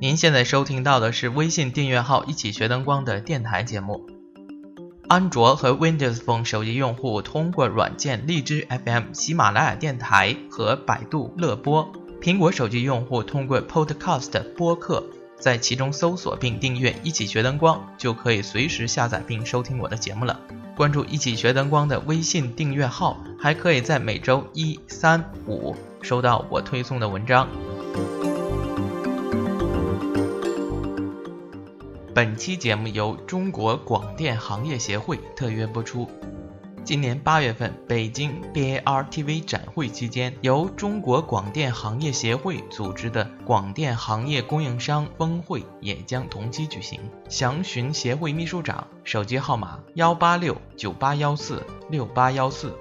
您现在收听到的是微信订阅号“一起学灯光”的电台节目。安卓和 Windows Phone 手机用户通过软件荔枝 FM、喜马拉雅电台和百度乐播；苹果手机用户通过 Podcast 播客，在其中搜索并订阅“一起学灯光”，就可以随时下载并收听我的节目了。关注“一起学灯光”的微信订阅号，还可以在每周一、三、五收到我推送的文章。本期节目由中国广电行业协会特约播出。今年八月份，北京 BARTV 展会期间，由中国广电行业协会组织的广电行业供应商峰会也将同期举行。详询协会秘书长，手机号码幺八六九八幺四六八幺四。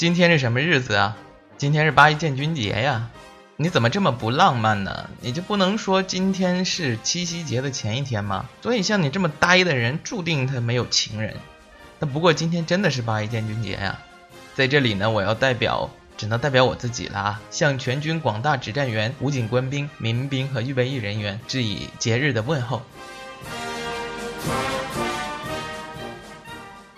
今天是什么日子啊？今天是八一建军节呀！你怎么这么不浪漫呢？你就不能说今天是七夕节的前一天吗？所以像你这么呆的人，注定他没有情人。那不过今天真的是八一建军节呀！在这里呢，我要代表，只能代表我自己了啊！向全军广大指战员、武警官兵、民兵和预备役人员致以节日的问候。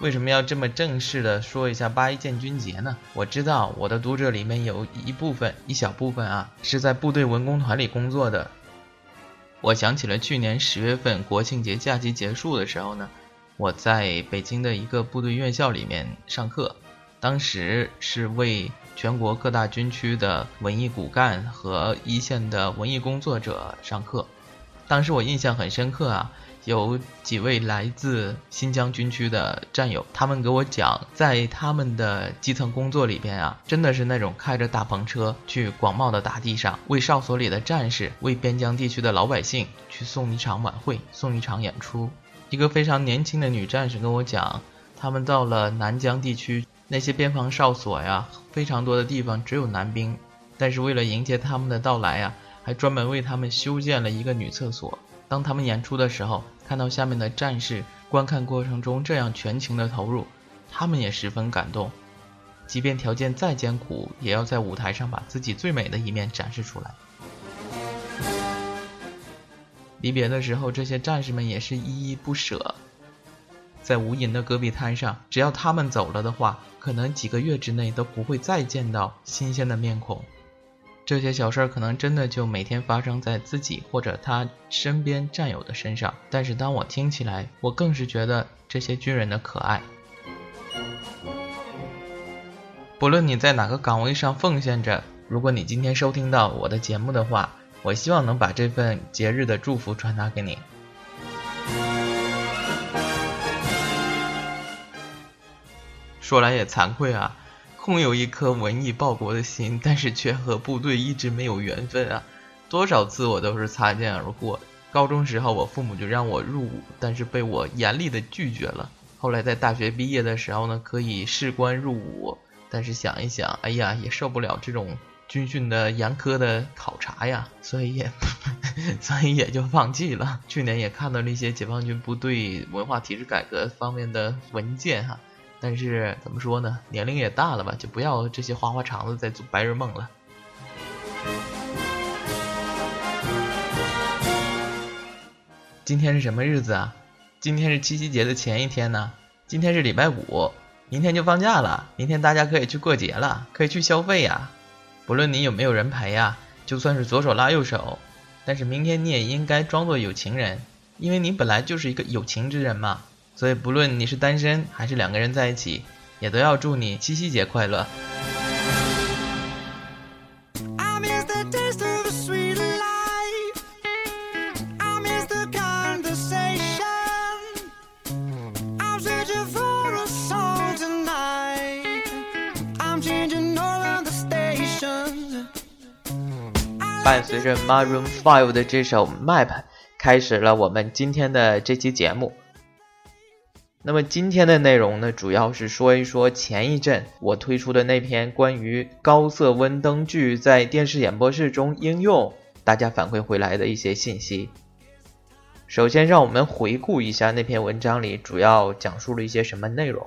为什么要这么正式的说一下八一建军节呢？我知道我的读者里面有一部分一小部分啊是在部队文工团里工作的。我想起了去年十月份国庆节假期结束的时候呢，我在北京的一个部队院校里面上课，当时是为全国各大军区的文艺骨干和一线的文艺工作者上课。当时我印象很深刻啊。有几位来自新疆军区的战友，他们给我讲，在他们的基层工作里边啊，真的是那种开着大篷车去广袤的大地上，为哨所里的战士，为边疆地区的老百姓去送一场晚会，送一场演出。一个非常年轻的女战士跟我讲，他们到了南疆地区，那些边防哨所呀，非常多的地方只有男兵，但是为了迎接他们的到来呀，还专门为他们修建了一个女厕所。当他们演出的时候，看到下面的战士观看过程中这样全情的投入，他们也十分感动。即便条件再艰苦，也要在舞台上把自己最美的一面展示出来。离别的时候，这些战士们也是依依不舍。在无垠的戈壁滩上，只要他们走了的话，可能几个月之内都不会再见到新鲜的面孔。这些小事儿可能真的就每天发生在自己或者他身边战友的身上，但是当我听起来，我更是觉得这些军人的可爱。不论你在哪个岗位上奉献着，如果你今天收听到我的节目的话，我希望能把这份节日的祝福传达给你。说来也惭愧啊。空有一颗文艺报国的心，但是却和部队一直没有缘分啊！多少次我都是擦肩而过。高中时候，我父母就让我入伍，但是被我严厉的拒绝了。后来在大学毕业的时候呢，可以士官入伍，但是想一想，哎呀，也受不了这种军训的严苛的考察呀，所以也，所以也就放弃了。去年也看到了一些解放军部队文化体制改革方面的文件哈。但是怎么说呢？年龄也大了吧，就不要这些花花肠子再做白日梦了。今天是什么日子啊？今天是七夕节的前一天呢。今天是礼拜五，明天就放假了。明天大家可以去过节了，可以去消费呀。不论你有没有人陪呀，就算是左手拉右手，但是明天你也应该装作有情人，因为你本来就是一个有情之人嘛。所以，不论你是单身还是两个人在一起，也都要祝你七夕节快乐。伴随着 Maroon Five 的这首 Map，开始了我们今天的这期节目。那么今天的内容呢，主要是说一说前一阵我推出的那篇关于高色温灯具在电视演播室中应用，大家反馈回来的一些信息。首先，让我们回顾一下那篇文章里主要讲述了一些什么内容。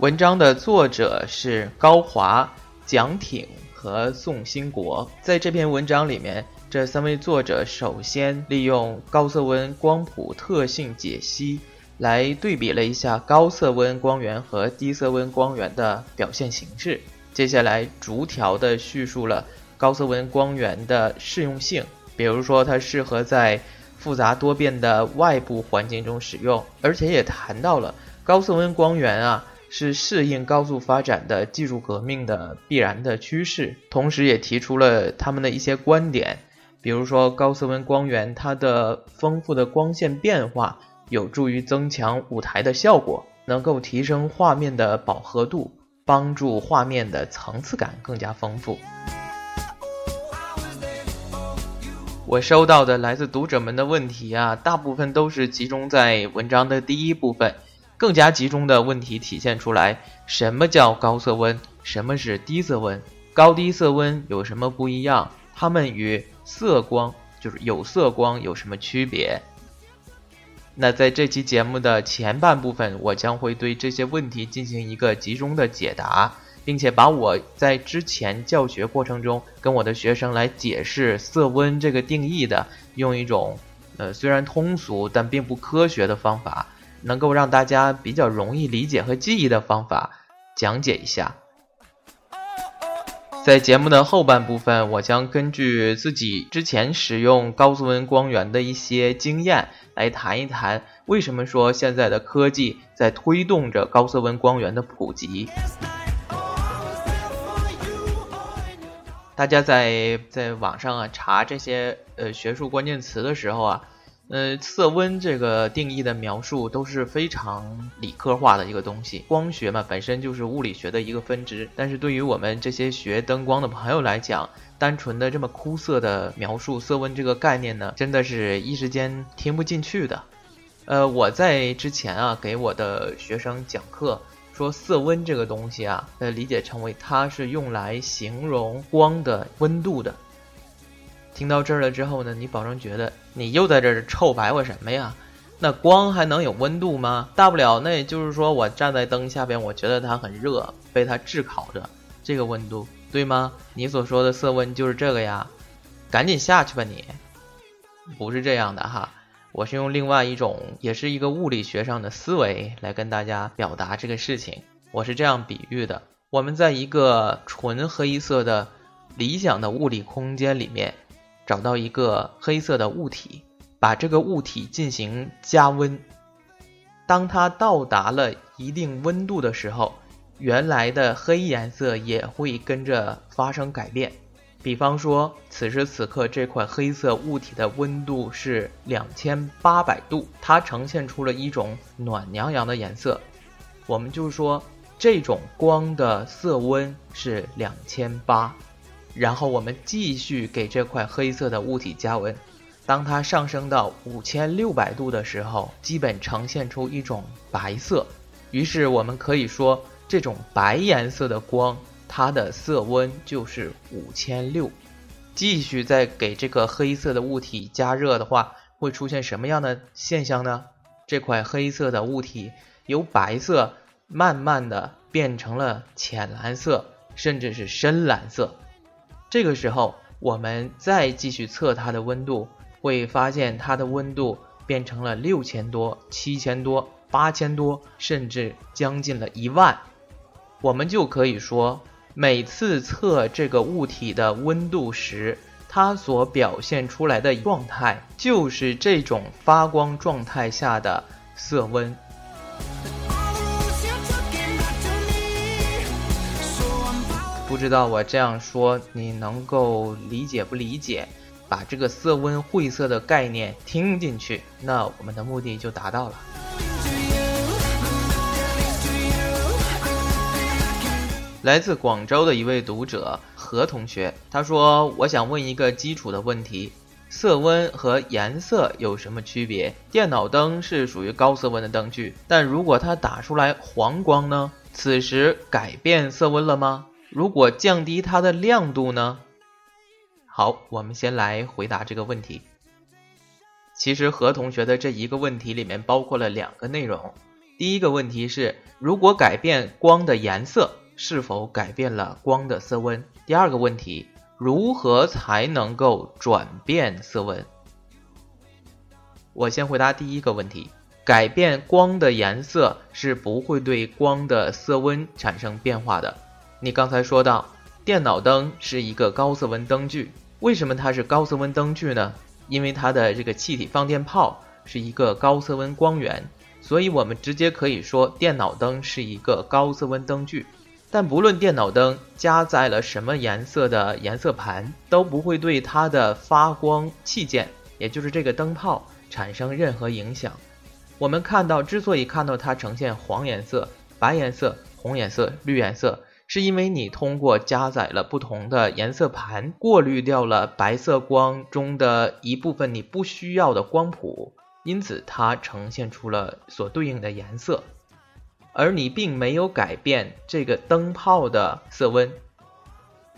文章的作者是高华、蒋挺和宋兴国。在这篇文章里面，这三位作者首先利用高色温光谱特性解析，来对比了一下高色温光源和低色温光源的表现形式。接下来，逐条的叙述了高色温光源的适用性，比如说它适合在复杂多变的外部环境中使用，而且也谈到了高色温光源啊。是适应高速发展的技术革命的必然的趋势，同时也提出了他们的一些观点，比如说高色温光源它的丰富的光线变化有助于增强舞台的效果，能够提升画面的饱和度，帮助画面的层次感更加丰富。我收到的来自读者们的问题啊，大部分都是集中在文章的第一部分。更加集中的问题体现出来，什么叫高色温？什么是低色温？高低色温有什么不一样？它们与色光，就是有色光有什么区别？那在这期节目的前半部分，我将会对这些问题进行一个集中的解答，并且把我在之前教学过程中跟我的学生来解释色温这个定义的，用一种呃虽然通俗但并不科学的方法。能够让大家比较容易理解和记忆的方法讲解一下。在节目的后半部分，我将根据自己之前使用高色温光源的一些经验，来谈一谈为什么说现在的科技在推动着高色温光源的普及。大家在在网上啊查这些呃学术关键词的时候啊。呃，色温这个定义的描述都是非常理科化的一个东西。光学嘛，本身就是物理学的一个分支。但是对于我们这些学灯光的朋友来讲，单纯的这么枯涩的描述色温这个概念呢，真的是一时间听不进去的。呃，我在之前啊给我的学生讲课，说色温这个东西啊，呃，理解成为它是用来形容光的温度的。听到这儿了之后呢，你保证觉得你又在这儿臭白话什么呀？那光还能有温度吗？大不了那也就是说我站在灯下边，我觉得它很热，被它炙烤着，这个温度对吗？你所说的色温就是这个呀？赶紧下去吧你！不是这样的哈，我是用另外一种，也是一个物理学上的思维来跟大家表达这个事情。我是这样比喻的：我们在一个纯黑色的理想的物理空间里面。找到一个黑色的物体，把这个物体进行加温。当它到达了一定温度的时候，原来的黑颜色也会跟着发生改变。比方说，此时此刻这块黑色物体的温度是两千八百度，它呈现出了一种暖洋洋的颜色。我们就说这种光的色温是两千八。然后我们继续给这块黑色的物体加温，当它上升到五千六百度的时候，基本呈现出一种白色。于是我们可以说，这种白颜色的光，它的色温就是五千六。继续再给这个黑色的物体加热的话，会出现什么样的现象呢？这块黑色的物体由白色慢慢的变成了浅蓝色，甚至是深蓝色。这个时候，我们再继续测它的温度，会发现它的温度变成了六千多、七千多、八千多，甚至将近了一万。我们就可以说，每次测这个物体的温度时，它所表现出来的状态，就是这种发光状态下的色温。不知道我这样说你能够理解不理解？把这个色温晦涩的概念听进去，那我们的目的就达到了。来自广州的一位读者何同学，他说：“我想问一个基础的问题，色温和颜色有什么区别？电脑灯是属于高色温的灯具，但如果它打出来黄光呢？此时改变色温了吗？”如果降低它的亮度呢？好，我们先来回答这个问题。其实何同学的这一个问题里面包括了两个内容。第一个问题是，如果改变光的颜色，是否改变了光的色温？第二个问题，如何才能够转变色温？我先回答第一个问题，改变光的颜色是不会对光的色温产生变化的。你刚才说到，电脑灯是一个高色温灯具，为什么它是高色温灯具呢？因为它的这个气体放电泡是一个高色温光源，所以我们直接可以说电脑灯是一个高色温灯具。但不论电脑灯加载了什么颜色的颜色盘，都不会对它的发光器件，也就是这个灯泡。产生任何影响。我们看到，之所以看到它呈现黄颜色、白颜色、红颜色、绿颜色，是因为你通过加载了不同的颜色盘，过滤掉了白色光中的一部分你不需要的光谱，因此它呈现出了所对应的颜色。而你并没有改变这个灯泡的色温。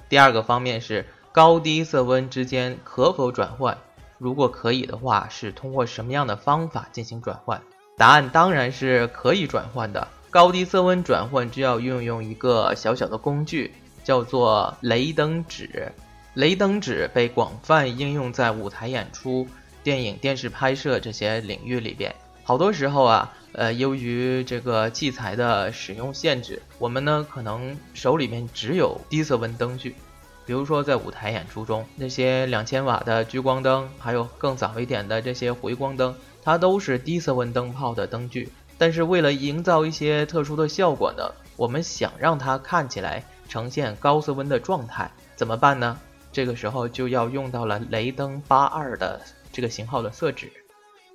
第二个方面是高低色温之间可否转换？如果可以的话，是通过什么样的方法进行转换？答案当然是可以转换的。高低色温转换就要运用一个小小的工具，叫做雷灯纸。雷灯纸被广泛应用在舞台演出、电影、电视拍摄这些领域里边。好多时候啊，呃，由于这个器材的使用限制，我们呢可能手里面只有低色温灯具。比如说，在舞台演出中，那些两千瓦的聚光灯，还有更早一点的这些回光灯，它都是低色温灯泡的灯具。但是为了营造一些特殊的效果呢，我们想让它看起来呈现高色温的状态，怎么办呢？这个时候就要用到了雷登八二的这个型号的色纸，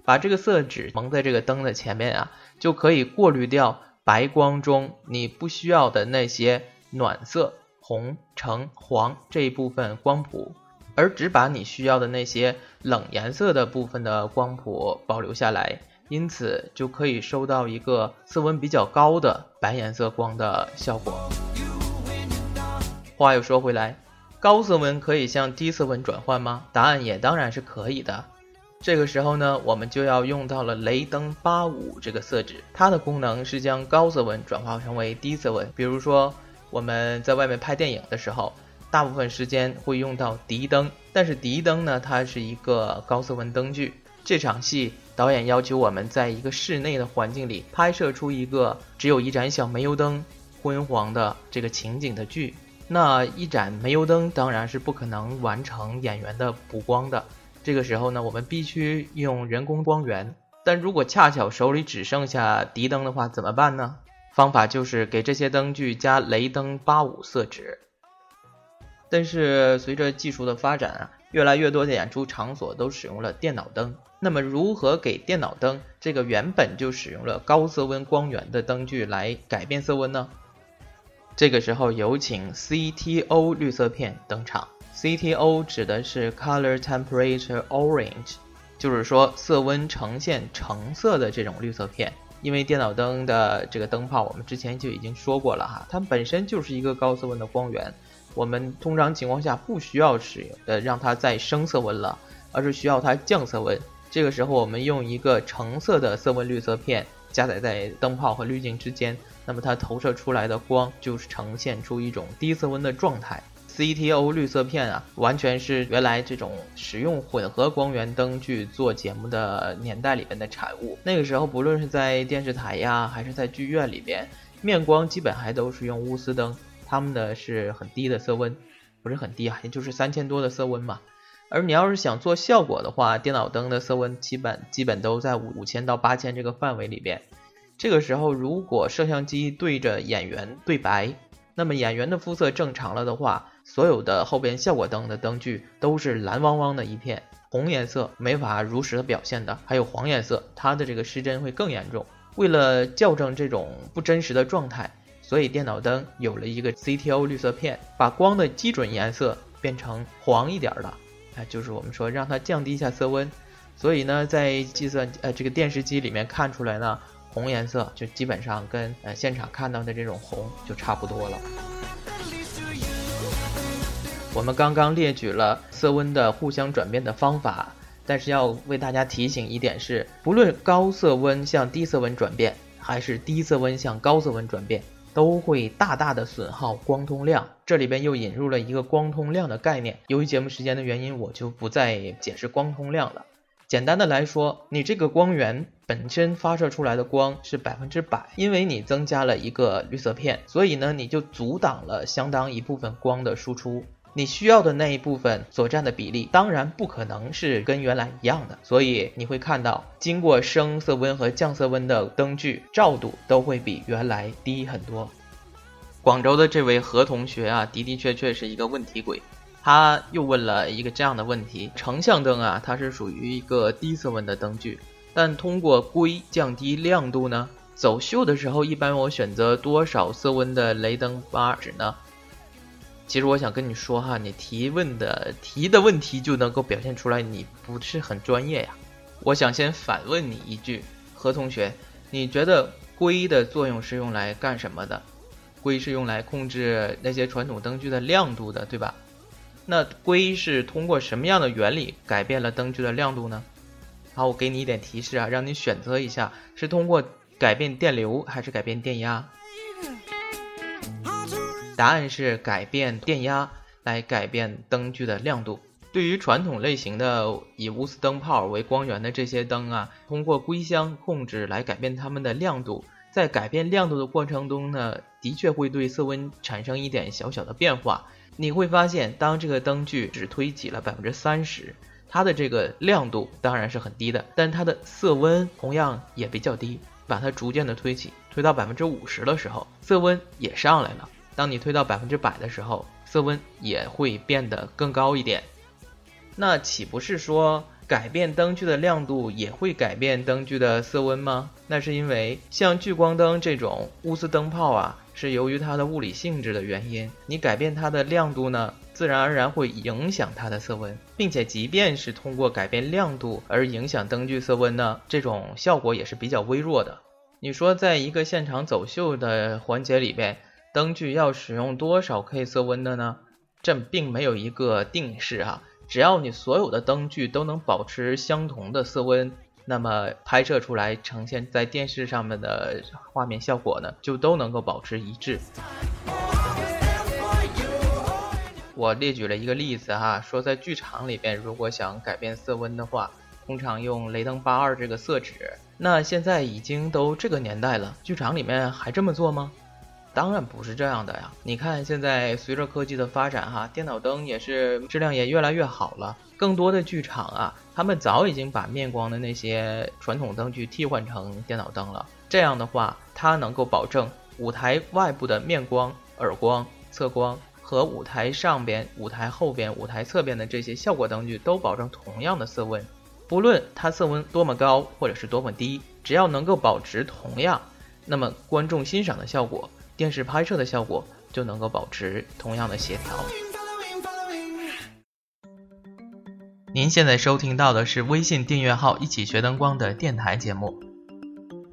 把这个色纸蒙在这个灯的前面啊，就可以过滤掉白光中你不需要的那些暖色。红、橙、黄这一部分光谱，而只把你需要的那些冷颜色的部分的光谱保留下来，因此就可以收到一个色温比较高的白颜色光的效果。话又说回来，高色温可以向低色温转换吗？答案也当然是可以的。这个时候呢，我们就要用到了雷登八五这个色纸，它的功能是将高色温转化成为低色温，比如说。我们在外面拍电影的时候，大部分时间会用到敌灯，但是敌灯呢，它是一个高色温灯具。这场戏导演要求我们在一个室内的环境里拍摄出一个只有一盏小煤油灯昏黄的这个情景的剧。那一盏煤油灯当然是不可能完成演员的补光的。这个时候呢，我们必须用人工光源。但如果恰巧手里只剩下敌灯的话，怎么办呢？方法就是给这些灯具加雷灯八五色纸，但是随着技术的发展啊，越来越多的演出场所都使用了电脑灯。那么，如何给电脑灯这个原本就使用了高色温光源的灯具来改变色温呢？这个时候，有请 CTO 绿色片登场。CTO 指的是 Color Temperature Orange，就是说色温呈现橙色的这种绿色片。因为电脑灯的这个灯泡，我们之前就已经说过了哈，它本身就是一个高色温的光源，我们通常情况下不需要使用呃让它再升色温了，而是需要它降色温。这个时候我们用一个橙色的色温绿色片加载在灯泡和滤镜之间，那么它投射出来的光就是呈现出一种低色温的状态。CTO 绿色片啊，完全是原来这种使用混合光源灯具做节目的年代里边的产物。那个时候，不论是在电视台呀，还是在剧院里边，面光基本还都是用钨丝灯，它们的是很低的色温，不是很低啊，也就是三千多的色温嘛。而你要是想做效果的话，电脑灯的色温基本基本都在五千到八千这个范围里边。这个时候，如果摄像机对着演员对白，那么演员的肤色正常了的话，所有的后边效果灯的灯具都是蓝汪汪的一片，红颜色没法如实的表现的，还有黄颜色，它的这个失真会更严重。为了校正这种不真实的状态，所以电脑灯有了一个 CTO 绿色片，把光的基准颜色变成黄一点的，哎，就是我们说让它降低一下色温。所以呢，在计算呃这个电视机里面看出来呢，红颜色就基本上跟呃现场看到的这种红就差不多了。我们刚刚列举了色温的互相转变的方法，但是要为大家提醒一点是，不论高色温向低色温转变，还是低色温向高色温转变，都会大大的损耗光通量。这里边又引入了一个光通量的概念。由于节目时间的原因，我就不再解释光通量了。简单的来说，你这个光源本身发射出来的光是百分之百，因为你增加了一个绿色片，所以呢，你就阻挡了相当一部分光的输出。你需要的那一部分所占的比例，当然不可能是跟原来一样的，所以你会看到，经过升色温和降色温的灯具照度都会比原来低很多。广州的这位何同学啊，的的确确是一个问题鬼，他又问了一个这样的问题：成像灯啊，它是属于一个低色温的灯具，但通过硅降低亮度呢？走秀的时候，一般我选择多少色温的雷灯八指呢？其实我想跟你说哈，你提问的提的问题就能够表现出来你不是很专业呀。我想先反问你一句，何同学，你觉得硅的作用是用来干什么的？硅是用来控制那些传统灯具的亮度的，对吧？那硅是通过什么样的原理改变了灯具的亮度呢？好，我给你一点提示啊，让你选择一下，是通过改变电流还是改变电压？答案是改变电压来改变灯具的亮度。对于传统类型的以钨丝灯泡为光源的这些灯啊，通过硅箱控制来改变它们的亮度。在改变亮度的过程中呢，的确会对色温产生一点小小的变化。你会发现，当这个灯具只推起了百分之三十，它的这个亮度当然是很低的，但它的色温同样也比较低。把它逐渐的推起，推到百分之五十的时候，色温也上来了。当你推到百分之百的时候，色温也会变得更高一点。那岂不是说改变灯具的亮度也会改变灯具的色温吗？那是因为像聚光灯这种钨丝灯泡啊，是由于它的物理性质的原因，你改变它的亮度呢，自然而然会影响它的色温，并且即便是通过改变亮度而影响灯具色温呢，这种效果也是比较微弱的。你说在一个现场走秀的环节里边。灯具要使用多少 K 色温的呢？这并没有一个定式哈，只要你所有的灯具都能保持相同的色温，那么拍摄出来呈现在电视上面的画面效果呢，就都能够保持一致。我列举了一个例子哈，说在剧场里边，如果想改变色温的话，通常用雷登八二这个色纸。那现在已经都这个年代了，剧场里面还这么做吗？当然不是这样的呀！你看，现在随着科技的发展，哈，电脑灯也是质量也越来越好了。更多的剧场啊，他们早已经把面光的那些传统灯具替换成电脑灯了。这样的话，它能够保证舞台外部的面光、耳光、侧光和舞台上边、舞台后边、舞台侧边的这些效果灯具都保证同样的色温。不论它色温多么高或者是多么低，只要能够保持同样，那么观众欣赏的效果。电视拍摄的效果就能够保持同样的协调。您现在收听到的是微信订阅号“一起学灯光”的电台节目。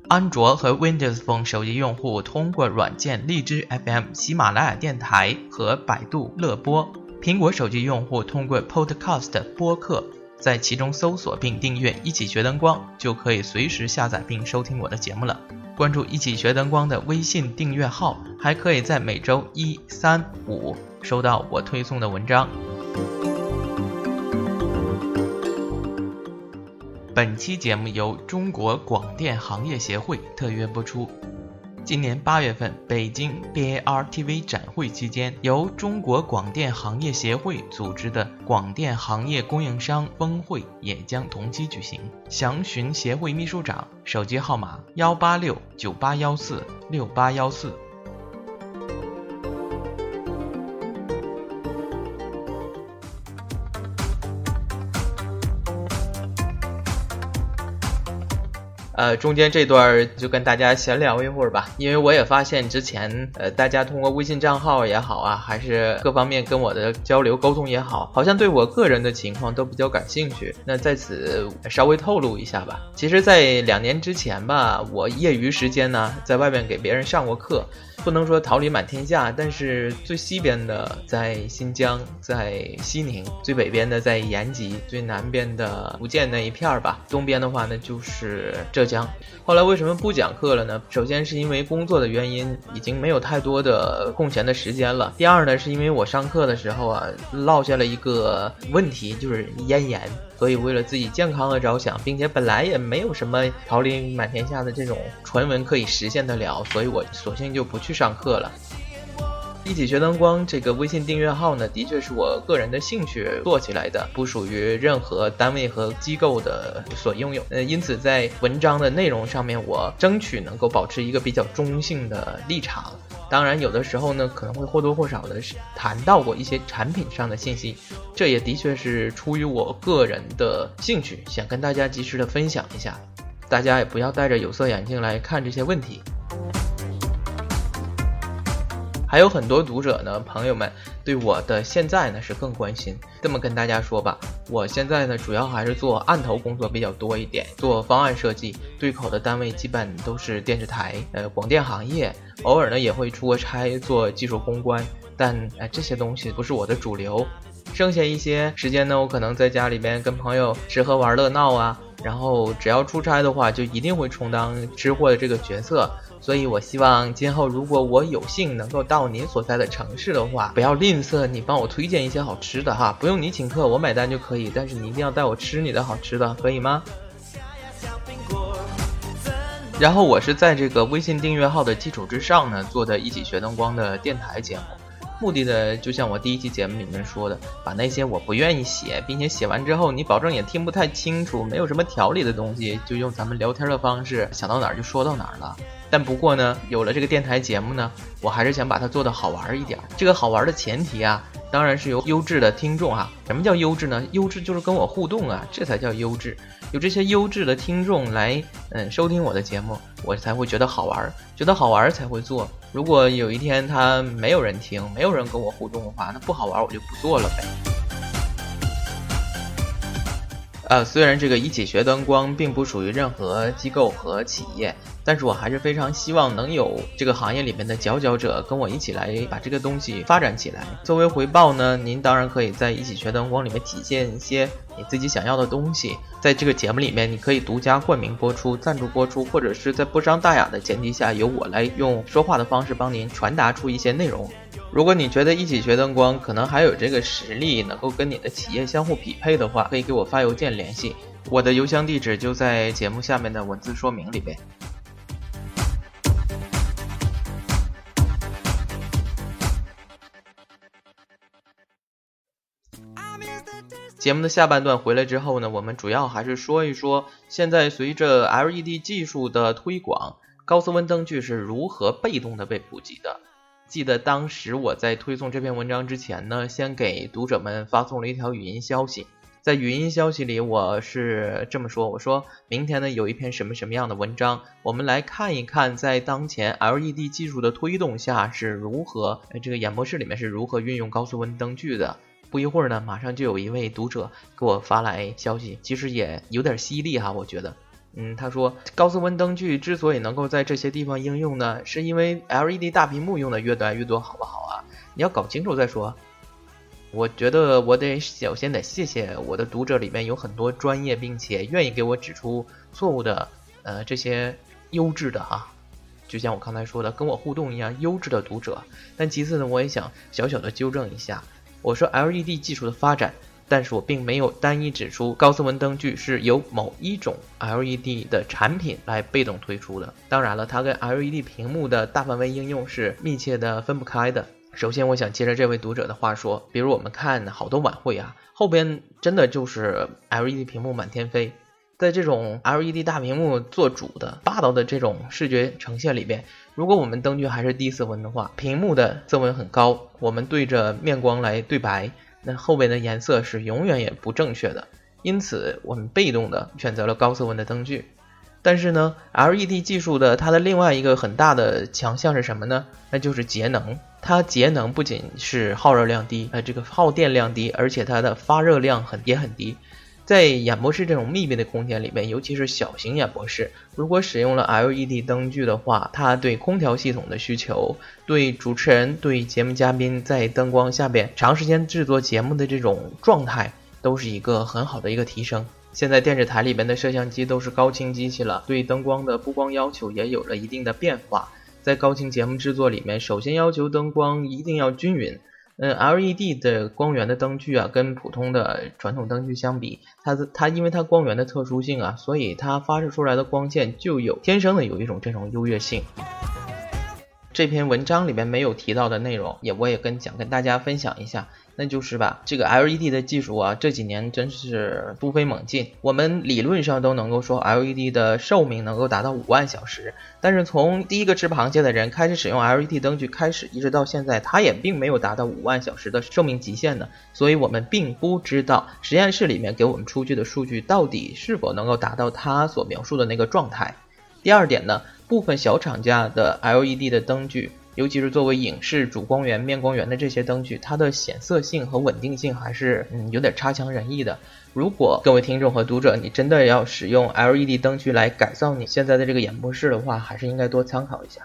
安卓和 Windows Phone 手机用户通过软件荔枝 FM、喜马拉雅电台和百度乐播；苹果手机用户通过 Podcast 播客，在其中搜索并订阅“一起学灯光”，就可以随时下载并收听我的节目了。关注“一起学灯光”的微信订阅号，还可以在每周一、三、五收到我推送的文章。本期节目由中国广电行业协会特约播出。今年八月份，北京 BARTV 展会期间，由中国广电行业协会组织的广电行业供应商峰会也将同期举行。详询协会秘书长，手机号码幺八六九八幺四六八幺四。呃，中间这段就跟大家闲聊一会儿吧，因为我也发现之前呃，大家通过微信账号也好啊，还是各方面跟我的交流沟通也好，好像对我个人的情况都比较感兴趣。那在此稍微透露一下吧，其实，在两年之前吧，我业余时间呢，在外面给别人上过课。不能说桃李满天下，但是最西边的在新疆，在西宁；最北边的在延吉；最南边的福建那一片儿吧。东边的话呢，就是浙江。后来为什么不讲课了呢？首先是因为工作的原因，已经没有太多的空闲的时间了。第二呢，是因为我上课的时候啊，落下了一个问题，就是咽炎。所以，为了自己健康的着想，并且本来也没有什么桃李满天下的这种传闻可以实现得了，所以我索性就不去上课了。一起学灯光这个微信订阅号呢，的确是我个人的兴趣做起来的，不属于任何单位和机构的所拥有。呃，因此在文章的内容上面，我争取能够保持一个比较中性的立场。当然，有的时候呢，可能会或多或少的谈到过一些产品上的信息，这也的确是出于我个人的兴趣，想跟大家及时的分享一下。大家也不要戴着有色眼镜来看这些问题。还有很多读者呢，朋友们对我的现在呢是更关心。这么跟大家说吧，我现在呢主要还是做案头工作比较多一点，做方案设计，对口的单位基本都是电视台、呃广电行业，偶尔呢也会出个差做技术公关，但呃这些东西不是我的主流。剩下一些时间呢，我可能在家里边跟朋友吃喝玩乐闹啊，然后只要出差的话，就一定会充当吃货的这个角色。所以，我希望今后如果我有幸能够到您所在的城市的话，不要吝啬你帮我推荐一些好吃的哈，不用你请客，我买单就可以。但是你一定要带我吃你的好吃的，可以吗？然后我是在这个微信订阅号的基础之上呢，做的一起学灯光的电台节目，目的呢，就像我第一期节目里面说的，把那些我不愿意写，并且写完之后你保证也听不太清楚，没有什么条理的东西，就用咱们聊天的方式，想到哪儿就说到哪儿了。但不过呢，有了这个电台节目呢，我还是想把它做得好玩一点。这个好玩的前提啊，当然是由优质的听众啊。什么叫优质呢？优质就是跟我互动啊，这才叫优质。有这些优质的听众来，嗯，收听我的节目，我才会觉得好玩，觉得好玩才会做。如果有一天他没有人听，没有人跟我互动的话，那不好玩，我就不做了呗。呃，虽然这个一起学灯光并不属于任何机构和企业。但是我还是非常希望能有这个行业里面的佼佼者跟我一起来把这个东西发展起来。作为回报呢，您当然可以在一起学灯光里面体现一些你自己想要的东西。在这个节目里面，你可以独家冠名播出、赞助播出，或者是在不伤大雅的前提下，由我来用说话的方式帮您传达出一些内容。如果你觉得一起学灯光可能还有这个实力，能够跟你的企业相互匹配的话，可以给我发邮件联系，我的邮箱地址就在节目下面的文字说明里边。节目的下半段回来之后呢，我们主要还是说一说，现在随着 LED 技术的推广，高斯温灯具是如何被动的被普及的。记得当时我在推送这篇文章之前呢，先给读者们发送了一条语音消息，在语音消息里我是这么说：我说明天呢有一篇什么什么样的文章，我们来看一看，在当前 LED 技术的推动下是如何，这个演播室里面是如何运用高斯温灯具的。不一会儿呢，马上就有一位读者给我发来消息，其实也有点犀利哈，我觉得，嗯，他说高斯温灯具之所以能够在这些地方应用呢，是因为 LED 大屏幕用的越来越多，好不好啊？你要搞清楚再说。我觉得我得首先得谢谢我的读者里面有很多专业并且愿意给我指出错误的，呃，这些优质的哈，就像我刚才说的，跟我互动一样优质的读者。但其次呢，我也想小小的纠正一下。我说 LED 技术的发展，但是我并没有单一指出高斯文灯具是由某一种 LED 的产品来被动推出的。当然了，它跟 LED 屏幕的大范围应用是密切的分不开的。首先，我想接着这位读者的话说，比如我们看好多晚会啊，后边真的就是 LED 屏幕满天飞。在这种 LED 大屏幕做主的霸道的这种视觉呈现里边，如果我们灯具还是低色温的话，屏幕的色温很高，我们对着面光来对白，那后边的颜色是永远也不正确的。因此，我们被动的选择了高色温的灯具。但是呢，LED 技术的它的另外一个很大的强项是什么呢？那就是节能。它节能不仅是耗热量低，呃，这个耗电量低，而且它的发热量很也很低。在演播室这种密闭的空间里面，尤其是小型演播室，如果使用了 LED 灯具的话，它对空调系统的需求，对主持人、对节目嘉宾在灯光下边长时间制作节目的这种状态，都是一个很好的一个提升。现在电视台里边的摄像机都是高清机器了，对灯光的布光要求也有了一定的变化。在高清节目制作里面，首先要求灯光一定要均匀。嗯，LED 的光源的灯具啊，跟普通的传统灯具相比，它的它因为它光源的特殊性啊，所以它发射出来的光线就有天生的有一种这种优越性。这篇文章里面没有提到的内容，也我也跟想跟大家分享一下。那就是吧，这个 LED 的技术啊，这几年真是突飞猛进。我们理论上都能够说 LED 的寿命能够达到五万小时，但是从第一个吃螃蟹的人开始使用 LED 灯具开始，一直到现在，它也并没有达到五万小时的寿命极限呢。所以我们并不知道实验室里面给我们出具的数据到底是否能够达到它所描述的那个状态。第二点呢，部分小厂家的 LED 的灯具。尤其是作为影视主光源、面光源的这些灯具，它的显色性和稳定性还是嗯有点差强人意的。如果各位听众和读者，你真的要使用 LED 灯具来改造你现在的这个演播室的话，还是应该多参考一下。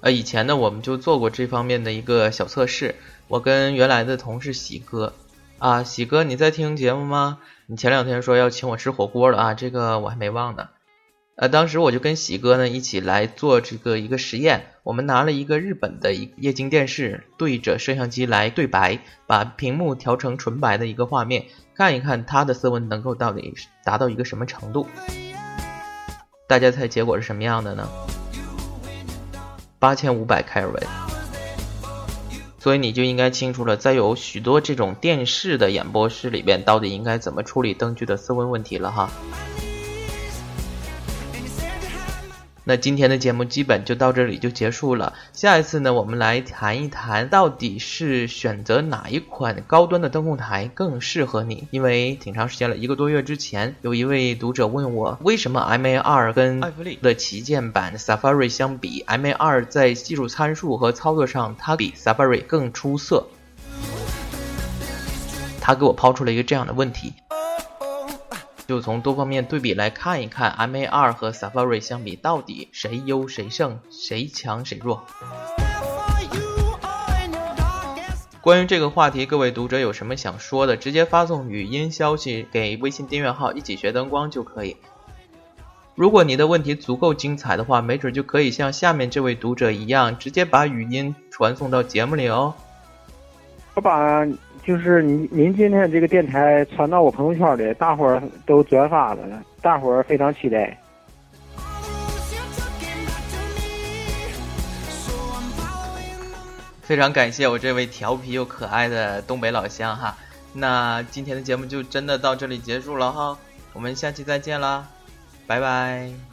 呃，以前呢，我们就做过这方面的一个小测试。我跟原来的同事喜哥，啊，喜哥你在听节目吗？你前两天说要请我吃火锅了啊，这个我还没忘呢。呃，当时我就跟喜哥呢一起来做这个一个实验，我们拿了一个日本的一液晶电视，对着摄像机来对白，把屏幕调成纯白的一个画面，看一看它的色温能够到底达到一个什么程度。大家猜结果是什么样的呢？八千五百开尔文。所以你就应该清楚了，在有许多这种电视的演播室里边，到底应该怎么处理灯具的色温问题了哈。那今天的节目基本就到这里就结束了。下一次呢，我们来谈一谈到底是选择哪一款高端的灯控台更适合你。因为挺长时间了，一个多月之前，有一位读者问我，为什么 MA2 跟艾弗利的旗舰版 Safari 相比，MA2 在技术参数和操作上它比 Safari 更出色？他给我抛出了一个这样的问题。就从多方面对比来看一看，MA2 和 Safari 相比，到底谁优谁胜，谁强谁弱？关于这个话题，各位读者有什么想说的，直接发送语音消息给微信订阅号“一起学灯光”就可以。如果你的问题足够精彩的话，没准就可以像下面这位读者一样，直接把语音传送到节目里哦。我把。就是您您今天这个电台传到我朋友圈里，大伙儿都转发了，大伙儿非常期待。非常感谢我这位调皮又可爱的东北老乡哈，那今天的节目就真的到这里结束了哈，我们下期再见啦，拜拜。